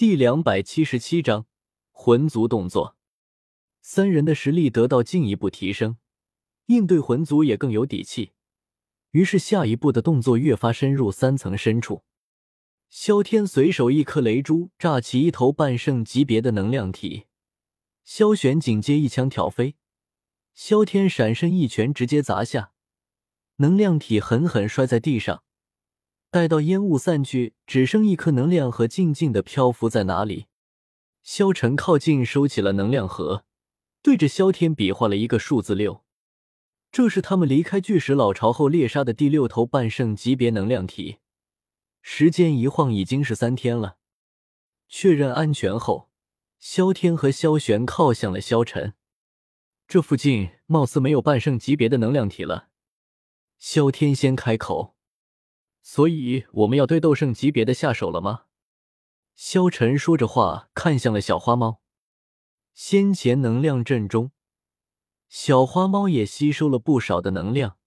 第两百七十七章魂族动作。三人的实力得到进一步提升，应对魂族也更有底气。于是下一步的动作越发深入三层深处。萧天随手一颗雷珠炸起一头半圣级别的能量体，萧玄紧接一枪挑飞，萧天闪身一拳直接砸下，能量体狠狠摔在地上。待到烟雾散去，只剩一颗能量核静静的漂浮在哪里。萧晨靠近，收起了能量核，对着萧天比划了一个数字六。这是他们离开巨石老巢后猎杀的第六头半圣级别能量体。时间一晃，已经是三天了。确认安全后，萧天和萧玄靠向了萧晨。这附近貌似没有半圣级别的能量体了。萧天先开口。所以我们要对斗圣级别的下手了吗？萧晨说着话，看向了小花猫。先前能量阵中，小花猫也吸收了不少的能量，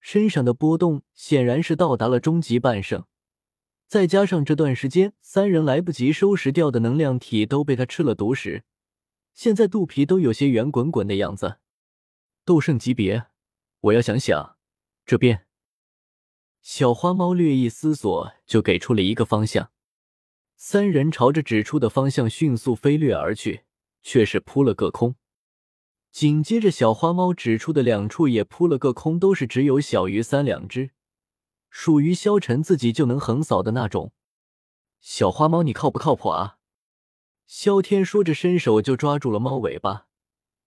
身上的波动显然是到达了终极半圣。再加上这段时间三人来不及收拾掉的能量体都被他吃了独食，现在肚皮都有些圆滚滚的样子。斗圣级别，我要想想，这边。小花猫略一思索，就给出了一个方向。三人朝着指出的方向迅速飞掠而去，却是扑了个空。紧接着，小花猫指出的两处也扑了个空，都是只有小于三两只，属于萧晨自己就能横扫的那种。小花猫，你靠不靠谱啊？萧天说着，伸手就抓住了猫尾巴。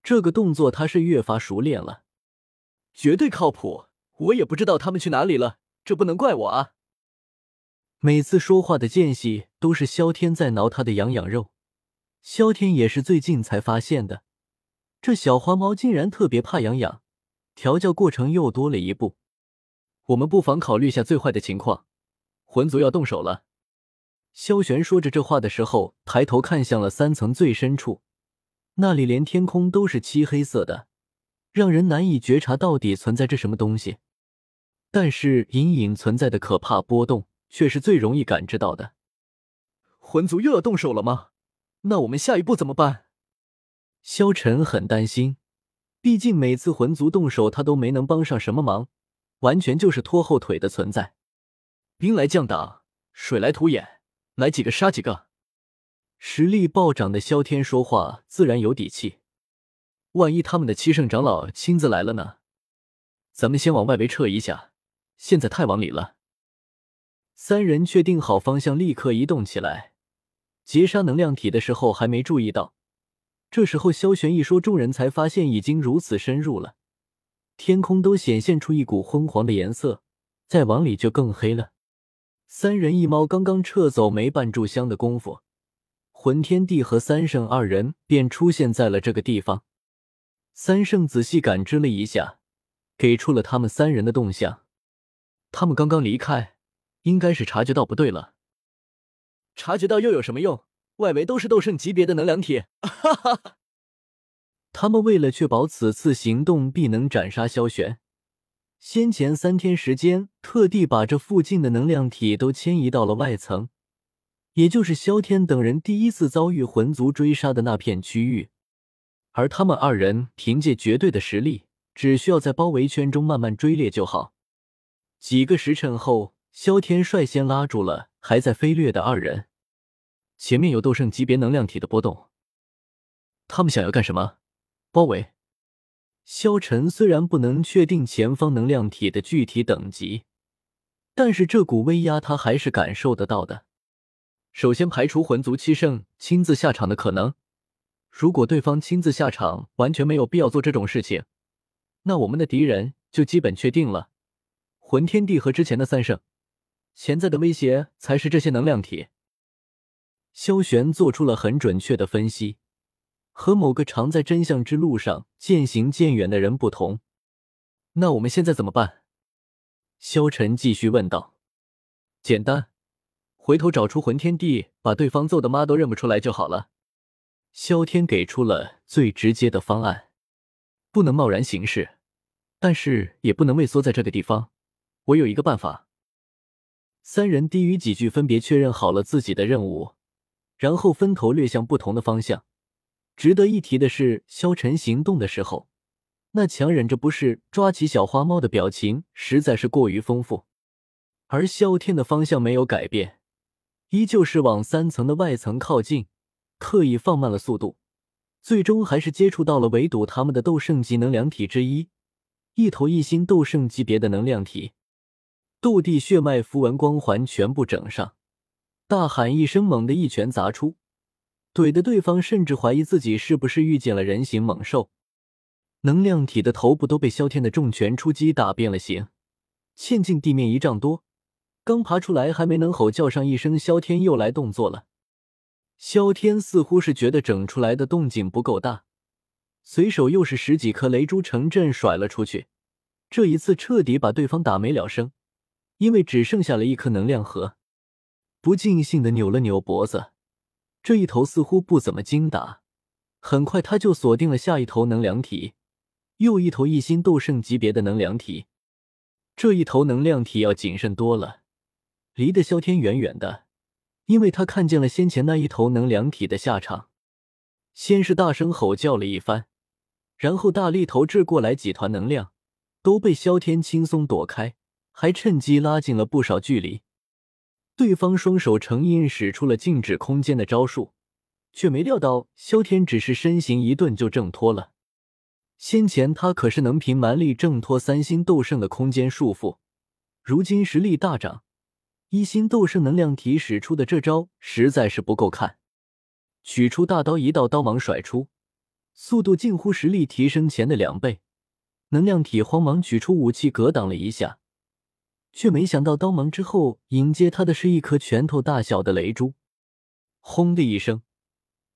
这个动作他是越发熟练了，绝对靠谱。我也不知道他们去哪里了。这不能怪我啊！每次说话的间隙，都是萧天在挠他的痒痒肉。萧天也是最近才发现的，这小花猫竟然特别怕痒痒，调教过程又多了一步。我们不妨考虑下最坏的情况，魂族要动手了。萧玄说着这话的时候，抬头看向了三层最深处，那里连天空都是漆黑色的，让人难以觉察到底存在着什么东西。但是隐隐存在的可怕波动却是最容易感知到的。魂族又要动手了吗？那我们下一步怎么办？萧晨很担心，毕竟每次魂族动手，他都没能帮上什么忙，完全就是拖后腿的存在。兵来将挡，水来土掩，来几个杀几个。实力暴涨的萧天说话自然有底气。万一他们的七圣长老亲自来了呢？咱们先往外围撤一下。现在太往里了。三人确定好方向，立刻移动起来。截杀能量体的时候还没注意到，这时候萧玄一说，众人才发现已经如此深入了。天空都显现出一股昏黄的颜色，再往里就更黑了。三人一猫刚刚撤走没半炷香的功夫，魂天帝和三圣二人便出现在了这个地方。三圣仔细感知了一下，给出了他们三人的动向。他们刚刚离开，应该是察觉到不对了。察觉到又有什么用？外围都是斗圣级别的能量体，哈哈哈！他们为了确保此次行动必能斩杀萧玄，先前三天时间特地把这附近的能量体都迁移到了外层，也就是萧天等人第一次遭遇魂族追杀的那片区域。而他们二人凭借绝对的实力，只需要在包围圈中慢慢追猎就好。几个时辰后，萧天率先拉住了还在飞掠的二人。前面有斗圣级别能量体的波动，他们想要干什么？包围。萧晨虽然不能确定前方能量体的具体等级，但是这股威压他还是感受得到的。首先排除魂族七圣亲自下场的可能。如果对方亲自下场，完全没有必要做这种事情，那我们的敌人就基本确定了。魂天帝和之前的三圣，潜在的威胁才是这些能量体。萧玄做出了很准确的分析，和某个常在真相之路上渐行渐远的人不同。那我们现在怎么办？萧晨继续问道。简单，回头找出魂天帝，把对方揍的妈都认不出来就好了。萧天给出了最直接的方案，不能贸然行事，但是也不能畏缩在这个地方。我有一个办法。三人低语几句，分别确认好了自己的任务，然后分头掠向不同的方向。值得一提的是，萧晨行动的时候，那强忍着不适抓起小花猫的表情实在是过于丰富。而萧天的方向没有改变，依旧是往三层的外层靠近，刻意放慢了速度，最终还是接触到了围堵他们的斗圣级能量体之一，一头一星斗圣级别的能量体。斗帝血脉符文光环全部整上，大喊一声，猛地一拳砸出，怼的对方甚至怀疑自己是不是遇见了人形猛兽。能量体的头部都被萧天的重拳出击打变了形，嵌进地面一丈多。刚爬出来，还没能吼叫上一声，萧天又来动作了。萧天似乎是觉得整出来的动静不够大，随手又是十几颗雷珠成阵甩了出去，这一次彻底把对方打没了声。因为只剩下了一颗能量核，不尽兴的扭了扭脖子，这一头似乎不怎么精打。很快他就锁定了下一头能量体，又一头一星斗圣级别的能量体。这一头能量体要谨慎多了，离得萧天远远的，因为他看见了先前那一头能量体的下场。先是大声吼叫了一番，然后大力投掷过来几团能量，都被萧天轻松躲开。还趁机拉近了不少距离，对方双手成印使出了静止空间的招数，却没料到萧天只是身形一顿就挣脱了。先前他可是能凭蛮力挣脱三星斗圣的空间束缚，如今实力大涨，一星斗圣能量体使出的这招实在是不够看。取出大刀，一道刀芒甩出，速度近乎实力提升前的两倍。能量体慌忙取出武器格挡了一下。却没想到，刀芒之后迎接他的是一颗拳头大小的雷珠。轰的一声，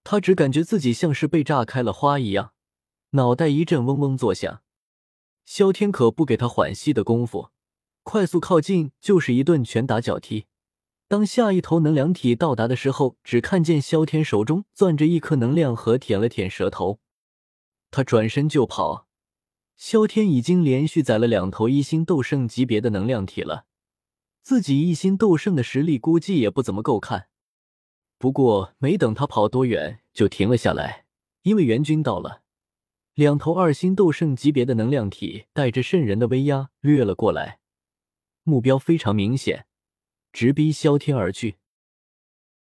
他只感觉自己像是被炸开了花一样，脑袋一阵嗡嗡作响。萧天可不给他缓息的功夫，快速靠近就是一顿拳打脚踢。当下一头能量体到达的时候，只看见萧天手中攥着一颗能量核，舔了舔舌头，他转身就跑。萧天已经连续宰了两头一星斗圣级别的能量体了，自己一星斗圣的实力估计也不怎么够看。不过没等他跑多远，就停了下来，因为援军到了。两头二星斗圣级别的能量体带着渗人的威压掠了过来，目标非常明显，直逼萧天而去。